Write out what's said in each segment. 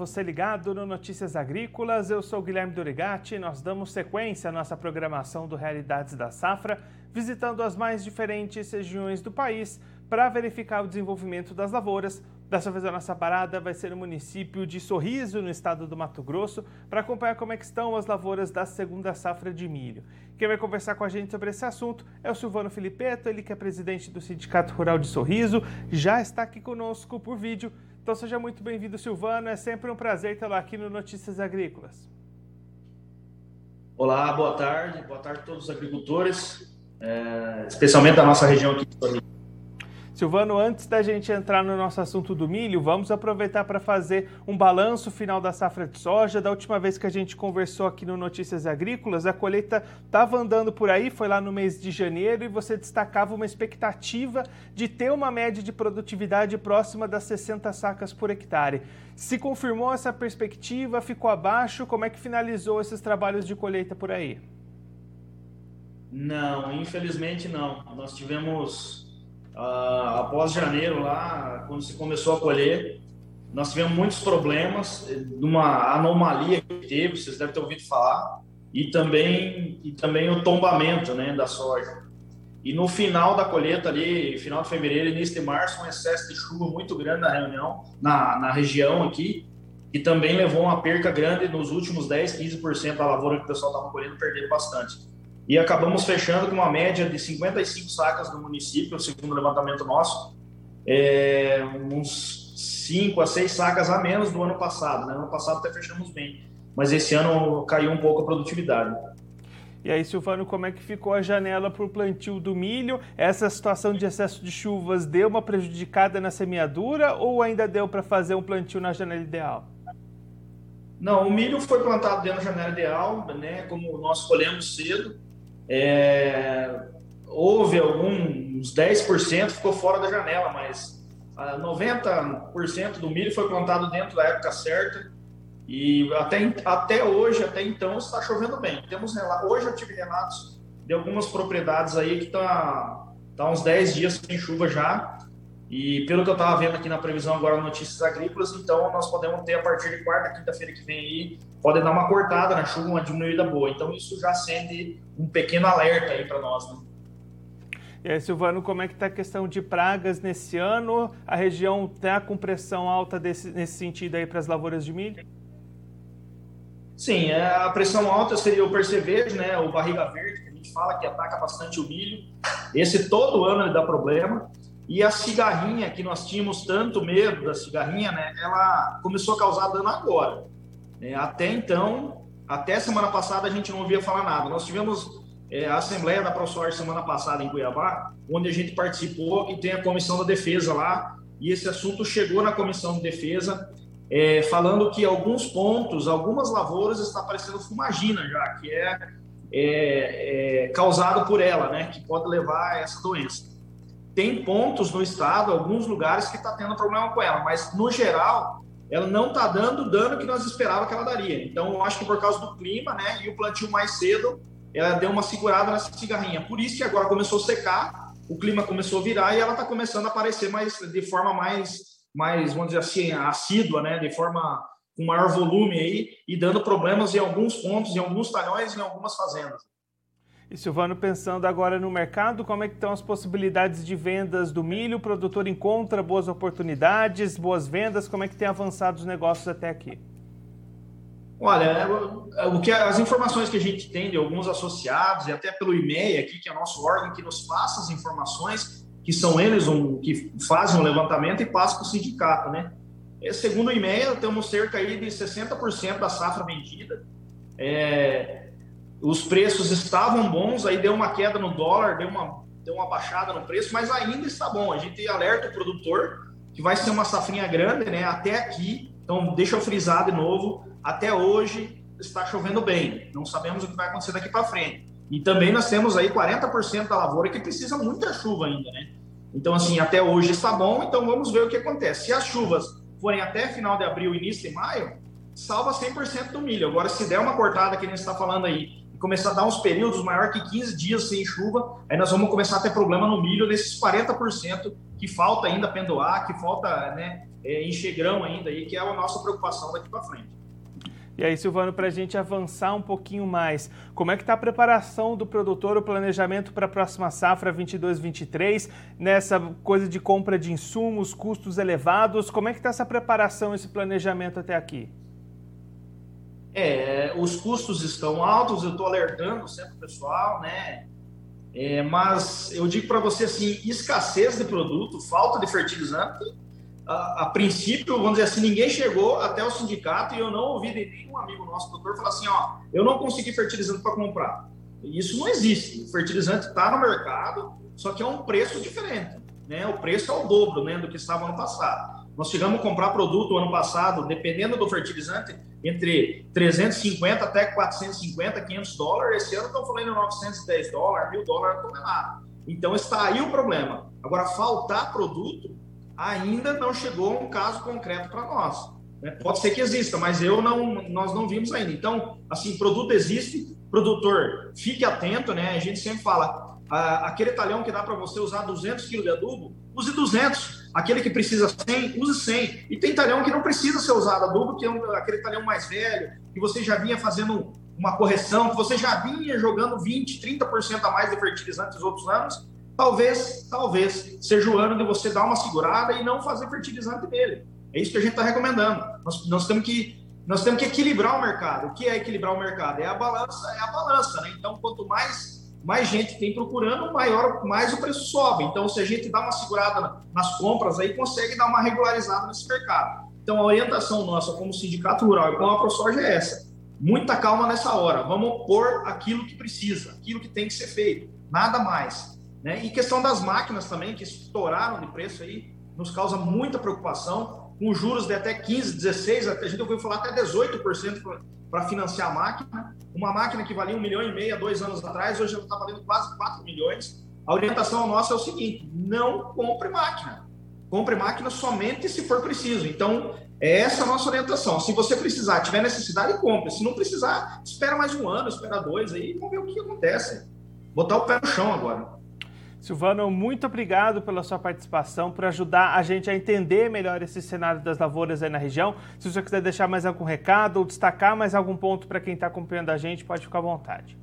você ligado no Notícias Agrícolas, eu sou Guilherme Dorigati. Nós damos sequência à nossa programação do Realidades da Safra, visitando as mais diferentes regiões do país para verificar o desenvolvimento das lavouras. Dessa vez a nossa parada vai ser no município de Sorriso, no estado do Mato Grosso, para acompanhar como é estão as lavouras da segunda safra de milho. Quem vai conversar com a gente sobre esse assunto é o Silvano Filipeto, ele que é presidente do Sindicato Rural de Sorriso, já está aqui conosco por vídeo. Então seja muito bem-vindo, Silvano. É sempre um prazer tê-lo aqui no Notícias Agrícolas. Olá, boa tarde. Boa tarde a todos os agricultores, é, especialmente da nossa região aqui de Sorriso. Silvano, antes da gente entrar no nosso assunto do milho, vamos aproveitar para fazer um balanço final da safra de soja. Da última vez que a gente conversou aqui no Notícias Agrícolas, a colheita estava andando por aí, foi lá no mês de janeiro, e você destacava uma expectativa de ter uma média de produtividade próxima das 60 sacas por hectare. Se confirmou essa perspectiva, ficou abaixo? Como é que finalizou esses trabalhos de colheita por aí? Não, infelizmente não. Nós tivemos Uh, após janeiro lá, quando se começou a colher, nós tivemos muitos problemas, de uma anomalia que teve, vocês devem ter ouvido falar, e também, e também o tombamento né, da soja. E no final da colheita ali, final de fevereiro, início de março, um excesso de chuva muito grande na reunião, na, na região aqui, e também levou uma perca grande nos últimos 10, 15% da lavoura que o pessoal estava colhendo, perderam bastante e acabamos fechando com uma média de 55 sacas no município, segundo o levantamento nosso, é, uns 5 a 6 sacas a menos do ano passado. Né? Ano passado até fechamos bem, mas esse ano caiu um pouco a produtividade. E aí, Silvano, como é que ficou a janela para o plantio do milho? Essa situação de excesso de chuvas deu uma prejudicada na semeadura ou ainda deu para fazer um plantio na janela ideal? Não, o milho foi plantado dentro da janela ideal, né? Como nós colhemos cedo, é, houve alguns 10% ficou fora da janela, mas 90% ah, do milho foi plantado dentro da época certa e até, até hoje, até então, está chovendo bem. Temos hoje eu tive relatos de algumas propriedades aí que está tá uns 10 dias sem chuva já. E pelo que eu estava vendo aqui na previsão agora Notícias Agrícolas, então nós podemos ter a partir de quarta, quinta-feira que vem aí, pode dar uma cortada na chuva, uma diminuída boa. Então isso já acende um pequeno alerta aí para nós, né? E aí, Silvano, como é que está a questão de pragas nesse ano? A região está com pressão alta desse, nesse sentido aí para as lavouras de milho? Sim, é, a pressão alta seria o percevejo, né, o barriga verde, que a gente fala que ataca bastante o milho. Esse todo ano ele dá problema. E a cigarrinha, que nós tínhamos tanto medo da cigarrinha, né, ela começou a causar dano agora. É, até então, até semana passada, a gente não ouvia falar nada. Nós tivemos é, a Assembleia da ProSoja semana passada em Cuiabá, onde a gente participou e tem a Comissão da Defesa lá, e esse assunto chegou na Comissão de Defesa, é, falando que alguns pontos, algumas lavouras, está aparecendo fumagina já, que é, é, é causado por ela, né, que pode levar a essa doença tem pontos no estado, alguns lugares que está tendo problema com ela, mas no geral ela não está dando o dano que nós esperávamos que ela daria. Então, eu acho que por causa do clima, né, e o plantio mais cedo, ela deu uma segurada nessa cigarrinha. Por isso que agora começou a secar, o clima começou a virar e ela está começando a aparecer mais de forma mais, mais, vamos dizer assim, assídua, né, de forma com maior volume aí e dando problemas em alguns pontos, em alguns talhões, em algumas fazendas. E Silvano, pensando agora no mercado, como é que estão as possibilidades de vendas do milho? O produtor encontra boas oportunidades, boas vendas? Como é que tem avançado os negócios até aqui? Olha, é, o que as informações que a gente tem de alguns associados e até pelo e-mail aqui, que é nosso órgão que nos passa as informações, que são eles um, que fazem o levantamento e passam para o sindicato, né? É, segundo o e-mail, temos cerca aí de 60% da safra vendida. É, os preços estavam bons, aí deu uma queda no dólar, deu uma, deu uma baixada no preço, mas ainda está bom. A gente alerta o produtor que vai ser uma safrinha grande, né? Até aqui, então deixa eu frisar de novo, até hoje está chovendo bem. Não sabemos o que vai acontecer daqui para frente. E também nós temos aí 40% da lavoura que precisa muita chuva ainda, né? Então, assim, até hoje está bom, então vamos ver o que acontece. Se as chuvas forem até final de abril, início de maio, salva 100% do milho. Agora, se der uma cortada que a gente está falando aí, começar a dar uns períodos maior que 15 dias sem chuva, aí nós vamos começar a ter problema no milho nesses 40% que falta ainda pendoar, que falta né, é, encher grão ainda, aí, que é a nossa preocupação daqui para frente. E aí, Silvano, para a gente avançar um pouquinho mais, como é que está a preparação do produtor, o planejamento para a próxima safra 22-23, nessa coisa de compra de insumos, custos elevados, como é que está essa preparação, esse planejamento até aqui? É, os custos estão altos, eu estou alertando sempre o pessoal, né? É, mas eu digo para você assim, escassez de produto, falta de fertilizante, a, a, princípio, vamos dizer assim, ninguém chegou até o sindicato e eu não ouvi de nenhum amigo nosso doutor falar assim, ó, eu não consegui fertilizante para comprar. Isso não existe. O fertilizante está no mercado, só que é um preço diferente. Né? O preço é o dobro né, do que estava no passado. Nós chegamos a comprar produto ano passado, dependendo do fertilizante, entre 350 até 450, 500 dólares. Esse ano estão falando 910 dólares, 1000 dólares tonelada. Então está aí o problema. Agora, faltar produto ainda não chegou um caso concreto para nós. Né? Pode ser que exista, mas eu não, nós não vimos ainda. Então, assim, produto existe, produtor, fique atento, né? A gente sempre fala, aquele talhão que dá para você usar 200 kg de adubo, use 200. Aquele que precisa 100, use 100. E tem talhão que não precisa ser usado adubo, que é um, aquele talhão mais velho, que você já vinha fazendo uma correção, que você já vinha jogando 20, 30% a mais de fertilizante nos outros anos, talvez, talvez seja o ano de você dar uma segurada e não fazer fertilizante nele. É isso que a gente está recomendando. Nós, nós, temos que, nós temos que equilibrar o mercado. O que é equilibrar o mercado? É a balança, é a balança, né? Então, quanto mais mais gente tem procurando, maior, mais o preço sobe. Então, se a gente dá uma segurada nas compras, aí consegue dar uma regularizada nesse mercado. Então, a orientação nossa como sindicato rural e como a ProSoja é essa. Muita calma nessa hora. Vamos pôr aquilo que precisa, aquilo que tem que ser feito, nada mais. Né? E questão das máquinas também, que estouraram de preço aí, nos causa muita preocupação, com juros de até 15, 16, a gente ouviu falar até 18% para financiar a máquina. Uma máquina que valia um milhão e meio há dois anos atrás, hoje está valendo quase 4 milhões. A orientação nossa é o seguinte: não compre máquina. Compre máquina somente se for preciso. Então, é essa a nossa orientação. Se você precisar, tiver necessidade, compre. Se não precisar, espera mais um ano, espera dois aí, vamos ver o que acontece. Botar o pé no chão agora. Silvano, muito obrigado pela sua participação, por ajudar a gente a entender melhor esse cenário das lavouras aí na região. Se você quiser deixar mais algum recado ou destacar mais algum ponto para quem está acompanhando a gente, pode ficar à vontade.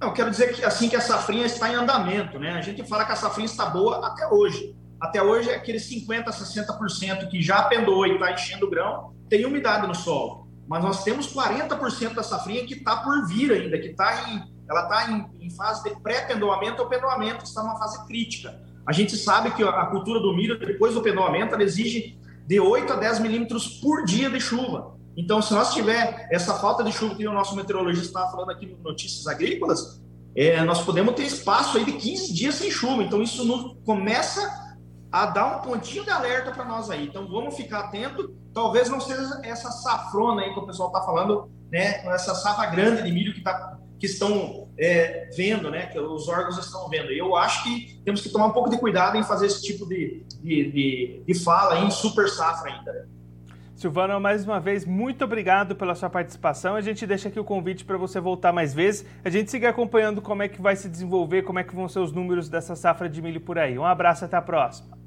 Não, quero dizer que assim que a safrinha está em andamento, né? A gente fala que a safrinha está boa até hoje. Até hoje aqueles 50, 60% que já pendou e está enchendo o grão, tem umidade no solo. Mas nós temos 40% da safrinha que está por vir ainda, que está em ela está em, em, fase de pré-pendoamento ou pendoamento, está numa fase crítica. A gente sabe que a cultura do milho, depois do pendoamento, ela exige de 8 a 10 milímetros por dia de chuva. Então, se nós tiver essa falta de chuva que o nosso meteorologista está falando aqui no Notícias Agrícolas, é, nós podemos ter espaço aí de 15 dias sem chuva. Então, isso nos começa a dar um pontinho de alerta para nós aí. Então, vamos ficar atento. Talvez não seja essa safrona aí que o pessoal está falando, né? Essa safra grande de milho que está que estão é, vendo, né, que os órgãos estão vendo. E eu acho que temos que tomar um pouco de cuidado em fazer esse tipo de, de, de, de fala em super safra ainda. Né? Silvano, mais uma vez, muito obrigado pela sua participação. A gente deixa aqui o convite para você voltar mais vezes. A gente siga acompanhando como é que vai se desenvolver, como é que vão ser os números dessa safra de milho por aí. Um abraço, até a próxima.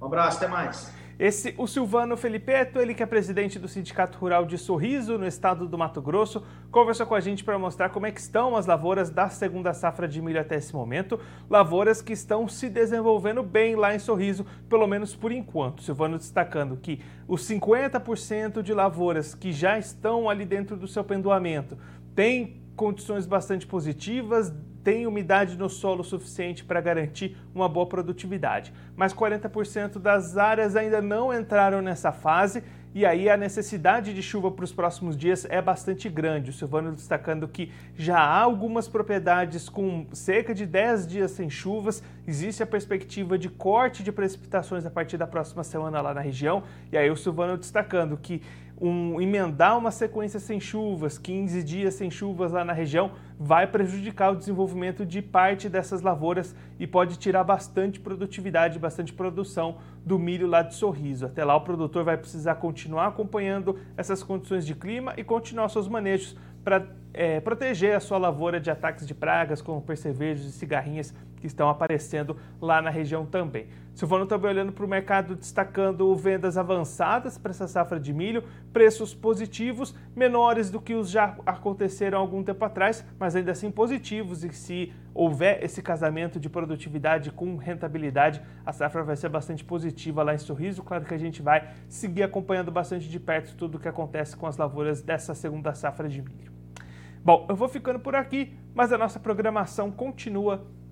Um abraço, até mais. Esse, o Silvano Felipeto, ele que é presidente do Sindicato Rural de Sorriso, no estado do Mato Grosso, conversou com a gente para mostrar como é que estão as lavouras da segunda safra de milho até esse momento, lavouras que estão se desenvolvendo bem lá em Sorriso, pelo menos por enquanto. Silvano destacando que os 50% de lavouras que já estão ali dentro do seu pendoamento têm condições bastante positivas, tem umidade no solo suficiente para garantir uma boa produtividade. Mas 40% das áreas ainda não entraram nessa fase e aí a necessidade de chuva para os próximos dias é bastante grande. O Silvano destacando que já há algumas propriedades com cerca de 10 dias sem chuvas, existe a perspectiva de corte de precipitações a partir da próxima semana lá na região. E aí o Silvano destacando que um, emendar uma sequência sem chuvas, 15 dias sem chuvas lá na região, vai prejudicar o desenvolvimento de parte dessas lavouras e pode tirar bastante produtividade, bastante produção do milho lá de Sorriso. Até lá o produtor vai precisar continuar acompanhando essas condições de clima e continuar seus manejos para é, proteger a sua lavoura de ataques de pragas, como percevejos e cigarrinhas que estão aparecendo lá na região também. Silvano também olhando para o mercado, destacando vendas avançadas para essa safra de milho, preços positivos, menores do que os já aconteceram algum tempo atrás, mas ainda assim positivos. E se houver esse casamento de produtividade com rentabilidade, a safra vai ser bastante positiva lá em Sorriso. Claro que a gente vai seguir acompanhando bastante de perto tudo o que acontece com as lavouras dessa segunda safra de milho. Bom, eu vou ficando por aqui, mas a nossa programação continua